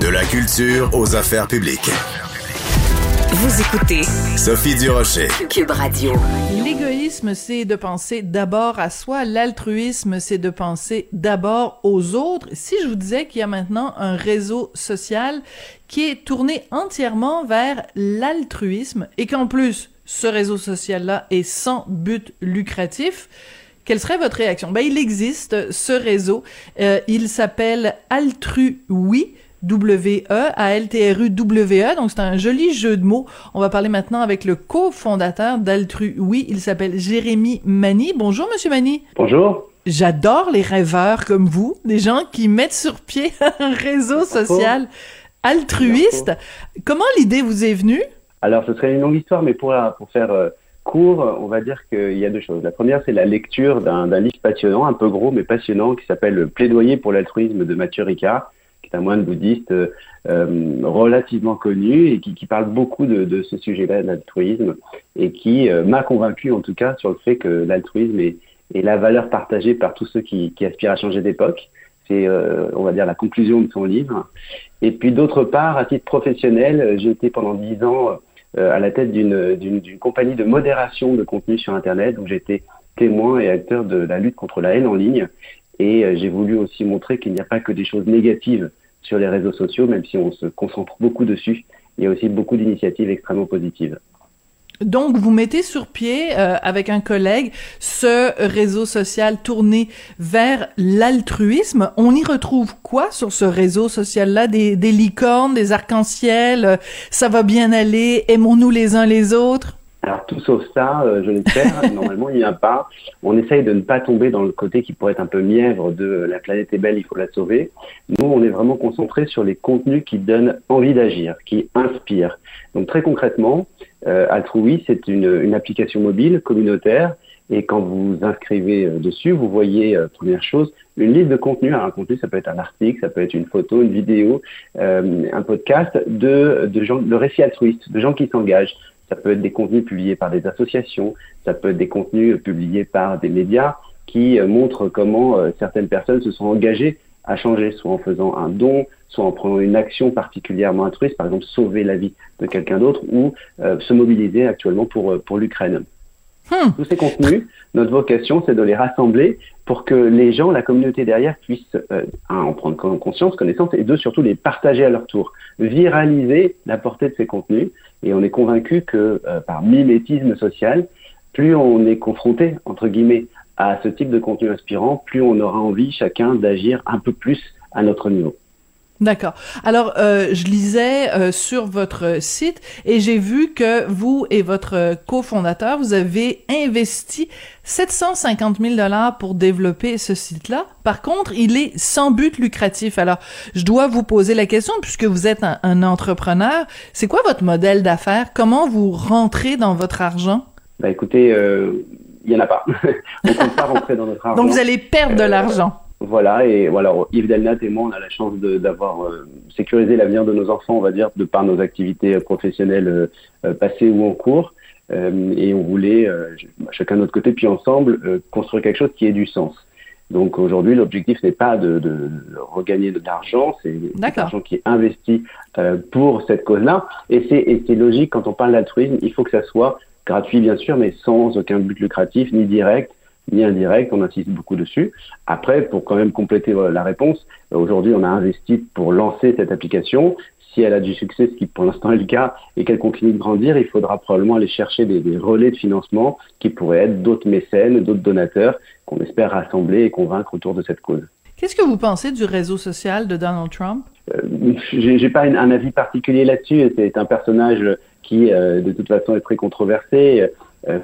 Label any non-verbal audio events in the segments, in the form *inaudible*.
De la culture aux affaires publiques. Vous écoutez Sophie Durocher. Cube Radio. L'égoïsme, c'est de penser d'abord à soi. L'altruisme, c'est de penser d'abord aux autres. Si je vous disais qu'il y a maintenant un réseau social qui est tourné entièrement vers l'altruisme et qu'en plus, ce réseau social-là est sans but lucratif, quelle serait votre réaction? Ben, il existe ce réseau. Euh, il s'appelle Altrui. W-E-A-L-T-R-U-W-E. Donc, c'est un joli jeu de mots. On va parler maintenant avec le cofondateur d'Altru Oui. Il s'appelle Jérémy Mani. Bonjour, Monsieur Mani. Bonjour. J'adore les rêveurs comme vous, des gens qui mettent sur pied *laughs* un réseau social altruiste. Comment l'idée vous est venue? Alors, ce serait une longue histoire, mais pour, pour faire euh, court, on va dire qu'il y a deux choses. La première, c'est la lecture d'un livre passionnant, un peu gros, mais passionnant, qui s'appelle Plaidoyer pour l'altruisme de Mathieu Ricard est un moine bouddhiste euh, relativement connu et qui, parle beaucoup de, ce sujet-là, de l'altruisme, et qui euh, m'a convaincu en tout cas sur le fait que l'altruisme est, est, la valeur partagée par tous ceux qui, aspirent à changer d'époque. C'est, euh, on va dire, la conclusion de son livre. Et puis d'autre part, à titre professionnel, j'ai été pendant dix ans à la tête d'une, compagnie de modération de contenu sur Internet, où j'étais témoin et acteur de la lutte contre la haine en ligne. Et euh, j'ai voulu aussi montrer qu'il n'y a pas que des choses négatives sur les réseaux sociaux, même si on se concentre beaucoup dessus. Il y a aussi beaucoup d'initiatives extrêmement positives. Donc, vous mettez sur pied euh, avec un collègue ce réseau social tourné vers l'altruisme. On y retrouve quoi sur ce réseau social-là? Des, des licornes, des arcs-en-ciel, euh, ça va bien aller, aimons-nous les uns les autres? Alors tout sauf ça, euh, je l'espère. *laughs* Normalement, il n'y a pas. On essaye de ne pas tomber dans le côté qui pourrait être un peu mièvre de la planète est belle, il faut la sauver. Nous, on est vraiment concentré sur les contenus qui donnent envie d'agir, qui inspirent. Donc très concrètement, euh, Altrui, c'est une, une, application mobile communautaire. Et quand vous inscrivez euh, dessus, vous voyez, euh, première chose, une liste de contenus. Alors, un contenu, ça peut être un article, ça peut être une photo, une vidéo, euh, un podcast de, de gens, de récits altruistes, de gens qui s'engagent, ça peut être des contenus publiés par des associations, ça peut être des contenus publiés par des médias qui euh, montrent comment euh, certaines personnes se sont engagées à changer, soit en faisant un don, soit en prenant une action particulièrement altruiste, par exemple sauver la vie de quelqu'un d'autre, ou euh, se mobiliser actuellement pour, pour l'Ukraine. Hmm. Tous ces contenus, notre vocation, c'est de les rassembler pour que les gens, la communauté derrière, puissent, euh, un, en prendre conscience, connaissance, et deux, surtout les partager à leur tour, viraliser la portée de ces contenus. Et on est convaincu que euh, par mimétisme social, plus on est confronté, entre guillemets, à ce type de contenu inspirant, plus on aura envie chacun d'agir un peu plus à notre niveau. D'accord. Alors, euh, je lisais euh, sur votre site et j'ai vu que vous et votre cofondateur, vous avez investi 750 000 dollars pour développer ce site-là. Par contre, il est sans but lucratif. Alors, je dois vous poser la question, puisque vous êtes un, entrepreneur, c'est quoi votre modèle d'affaires? Comment vous rentrez dans votre argent? Bah écoutez, euh, il y en a pas. *laughs* on ne peut pas rentrer dans notre argent. Donc, vous allez perdre de l'argent. Voilà, et voilà, Yves Delnat et moi, on a la chance d'avoir euh, sécurisé l'avenir de nos enfants, on va dire, de par nos activités professionnelles euh, euh, passées ou en cours. et on voulait, chacun de notre côté, puis ensemble, construire quelque chose qui ait du sens. Donc aujourd'hui, l'objectif n'est pas de, de, regagner de l'argent, c'est l'argent qui est investi pour cette cause-là. Et c'est logique, quand on parle d'altruisme, il faut que ça soit gratuit, bien sûr, mais sans aucun but lucratif, ni direct, ni indirect, on insiste beaucoup dessus. Après, pour quand même compléter la réponse, aujourd'hui, on a investi pour lancer cette application. Si elle a du succès, ce qui pour l'instant est le cas, et qu'elle continue de grandir, il faudra probablement aller chercher des, relais de financement qui pourraient être d'autres mécènes, d'autres donateurs qu'on espère rassembler et convaincre autour de cette cause. Qu'est-ce que vous pensez du réseau social de Donald Trump? Euh, J'ai pas un, avis particulier là-dessus. C'est un personnage qui, euh, de toute façon, est très controversé. Euh,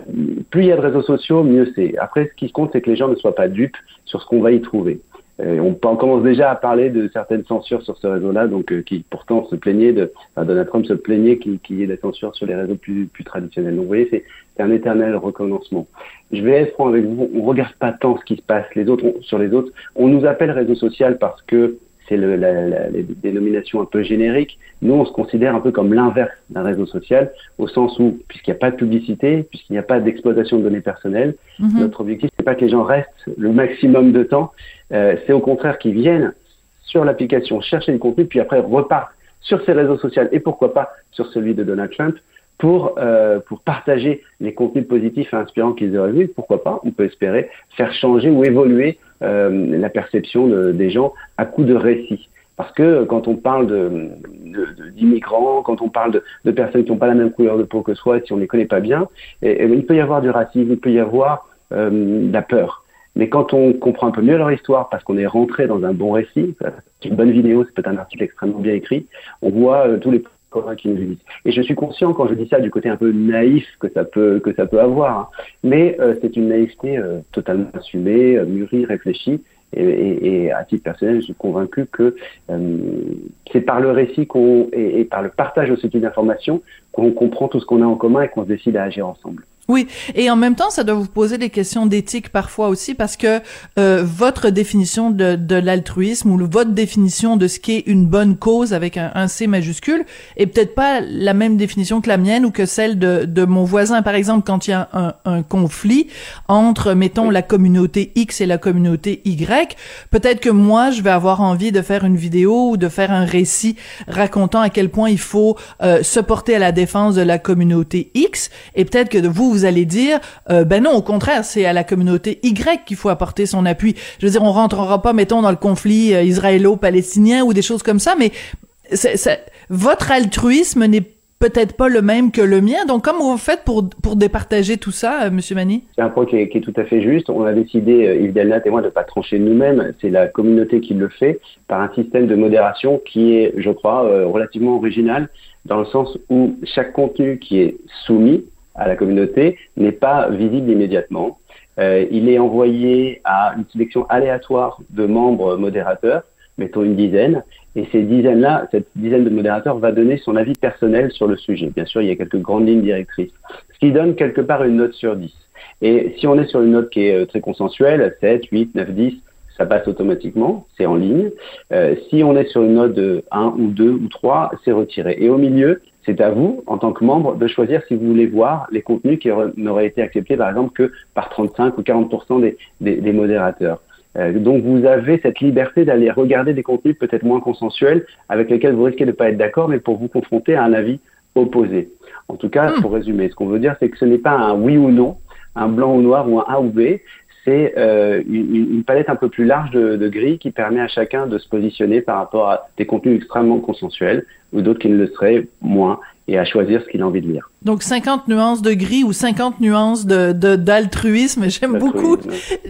plus il y a de réseaux sociaux, mieux c'est. Après, ce qui compte, c'est que les gens ne soient pas dupes sur ce qu'on va y trouver. Euh, on, on, commence déjà à parler de certaines censures sur ce réseau-là, donc euh, qui pourtant se plaignait de, enfin, Donald Trump se plaignait qu'il y ait des censures sur les réseaux plus, plus traditionnels. Donc vous voyez, c'est un éternel recommencement. Je vais être franc avec vous, on regarde pas tant ce qui se passe les autres sur les autres. On nous appelle réseau social parce que c'est le, la, la, les dénominations un peu génériques. Nous, on se considère un peu comme l'inverse d'un réseau social, au sens où, puisqu'il n'y a pas de publicité, puisqu'il n'y a pas d'exploitation de données personnelles, mm-hmm. notre objectif, c'est pas que les gens restent le maximum de temps, euh, c'est au contraire qu'ils viennent sur l'application, chercher le contenu, puis après repartent sur ses réseaux sociaux et pourquoi pas sur celui de Donald Trump pour, euh, pour partager les contenus positifs et inspirants qu'ils auraient vus. Pourquoi pas, on peut espérer faire changer ou évoluer euh, la perception des gens à coup de récits. Parce que quand on parle d'immigrants, de, quand on parle de, personnes qui n'ont pas la même couleur de peau que soi, si on ne les connaît pas bien, et, il peut y avoir du racisme, il peut y avoir euh, de la peur. Mais quand on comprend un peu mieux leur histoire, parce qu'on est rentré dans un bon récit, une bonne vidéo, c'est peut-être un article extrêmement bien écrit, on voit euh, tous les qui nous. Et je suis conscient quand je dis ça du côté un peu naïf que ça peut que ça peut avoir, hein. mais euh, c'est une naïveté totalement assumée, mûrie, réfléchie, et, à titre personnel, je suis convaincu que euh, c'est par le récit qu'on et, par le partage de ce type d'informations qu'on comprend tout ce qu'on a en commun et qu'on se décide à agir ensemble. Oui, et en même temps, ça doit vous poser des questions d'éthique parfois aussi, parce que euh, votre définition de, de l'altruisme ou votre définition de ce qu'est une bonne cause avec un, un C majuscule est peut-être pas la même définition que la mienne ou que celle de, de mon voisin. Par exemple, quand il y a un, un, conflit entre, mettons, la communauté X et la communauté Y, peut-être que moi, je vais avoir envie de faire une vidéo ou de faire un récit racontant à quel point il faut euh, se porter à la défense de la communauté X, et peut-être que vous vous allez dire, euh, ben non, au contraire, c'est à la communauté Y qu'il faut apporter son appui. Je veux dire, on rentrera pas, mettons, dans le conflit euh, israélo-palestinien ou des choses comme ça, mais votre altruisme n'est peut-être pas le même que le mien. Donc, comment vous faites pour, pour départager tout ça, euh, Monsieur Mani? C'est un point qui est, tout à fait juste. On a décidé, Yves Delnat et moi, de ne pas trancher nous-mêmes. C'est la communauté qui le fait par un système de modération qui est, je crois, relativement original dans le sens où chaque contenu qui est soumis à la communauté n'est pas visible immédiatement. Euh, il est envoyé à une sélection aléatoire de membres modérateurs, mettons une dizaine, et ces dizaines-là, cette dizaine de modérateurs va donner son avis personnel sur le sujet. Bien sûr, il y a quelques grandes lignes directrices, ce qui donne quelque part une note sur 10. Et si on est sur une note qui est euh, très consensuelle, 7, 8, 9, 10, ça passe automatiquement, c'est en ligne. Euh, si on est sur une note de 1 ou 2 ou 3, c'est retiré. Et au milieu, c'est à vous, en tant que membre, de choisir si vous voulez voir les contenus qui n'auraient été acceptés, par exemple, que par 35 ou 40 des, des, des, modérateurs. Euh, donc vous avez cette liberté d'aller regarder des contenus peut-être moins consensuels avec lesquels vous risquez de ne pas être d'accord, mais pour vous confronter à un avis opposé. En tout cas, hmm. pour résumer, ce qu'on veut dire, c'est que ce n'est pas un oui ou non, un blanc ou noir ou un A ou B, c'est euh, une, palette un peu plus large de, de grilles qui permet à chacun de se positionner par rapport à des contenus extrêmement consensuels ou d'autres qui ne le seraient moins et à choisir ce qu'il a envie de lire. Donc 50 nuances de gris ou 50 nuances de d'altruisme. *laughs* J'aime beaucoup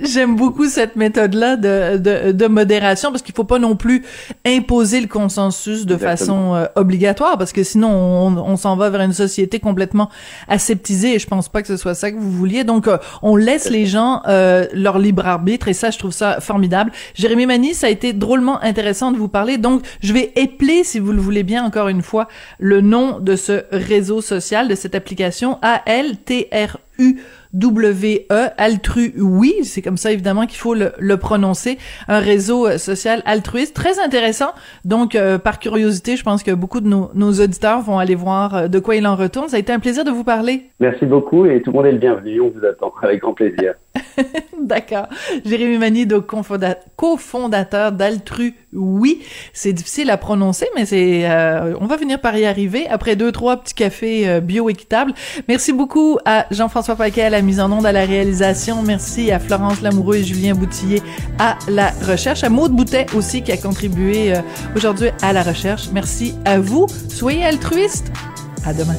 j'aime beaucoup cette méthode là de, de, de modération parce qu'il faut pas non plus imposer le consensus de façon euh, obligatoire parce que sinon on, on s'en va vers une société complètement aseptisée et je pense pas que ce soit ça que vous vouliez. Donc euh, on laisse les gens euh, leur libre arbitre et ça je trouve ça formidable. Jérémy Mani, ça a été drôlement intéressant de vous parler. Donc je vais épeler si vous le voulez bien encore une fois le nom de ce réseau social de cette application A-L-T-R-U W-E, Altru, oui, c'est comme ça évidemment qu'il faut le, le, prononcer, un réseau euh, social altruiste très intéressant. Donc, euh, par curiosité, je pense que beaucoup de nos, nos, auditeurs vont aller voir euh, de quoi il en retourne. Ça a été un plaisir de vous parler. Merci beaucoup et tout le monde est le bienvenu. On vous attend avec grand plaisir. *laughs* D'accord. Jérémy Mani, donc cofondateur d'Altru, oui, c'est difficile à prononcer, mais c'est, on va venir par y arriver après deux trois petits cafés bio équitables. Merci beaucoup à Jean-François Paquet à la mise en onde, à la réalisation. Merci à Florence Lamoureux et Julien Boutillier à la recherche. À Maude Boutet aussi qui a contribué euh, aujourd'hui à la recherche. Merci à vous. Soyez altruistes. À demain.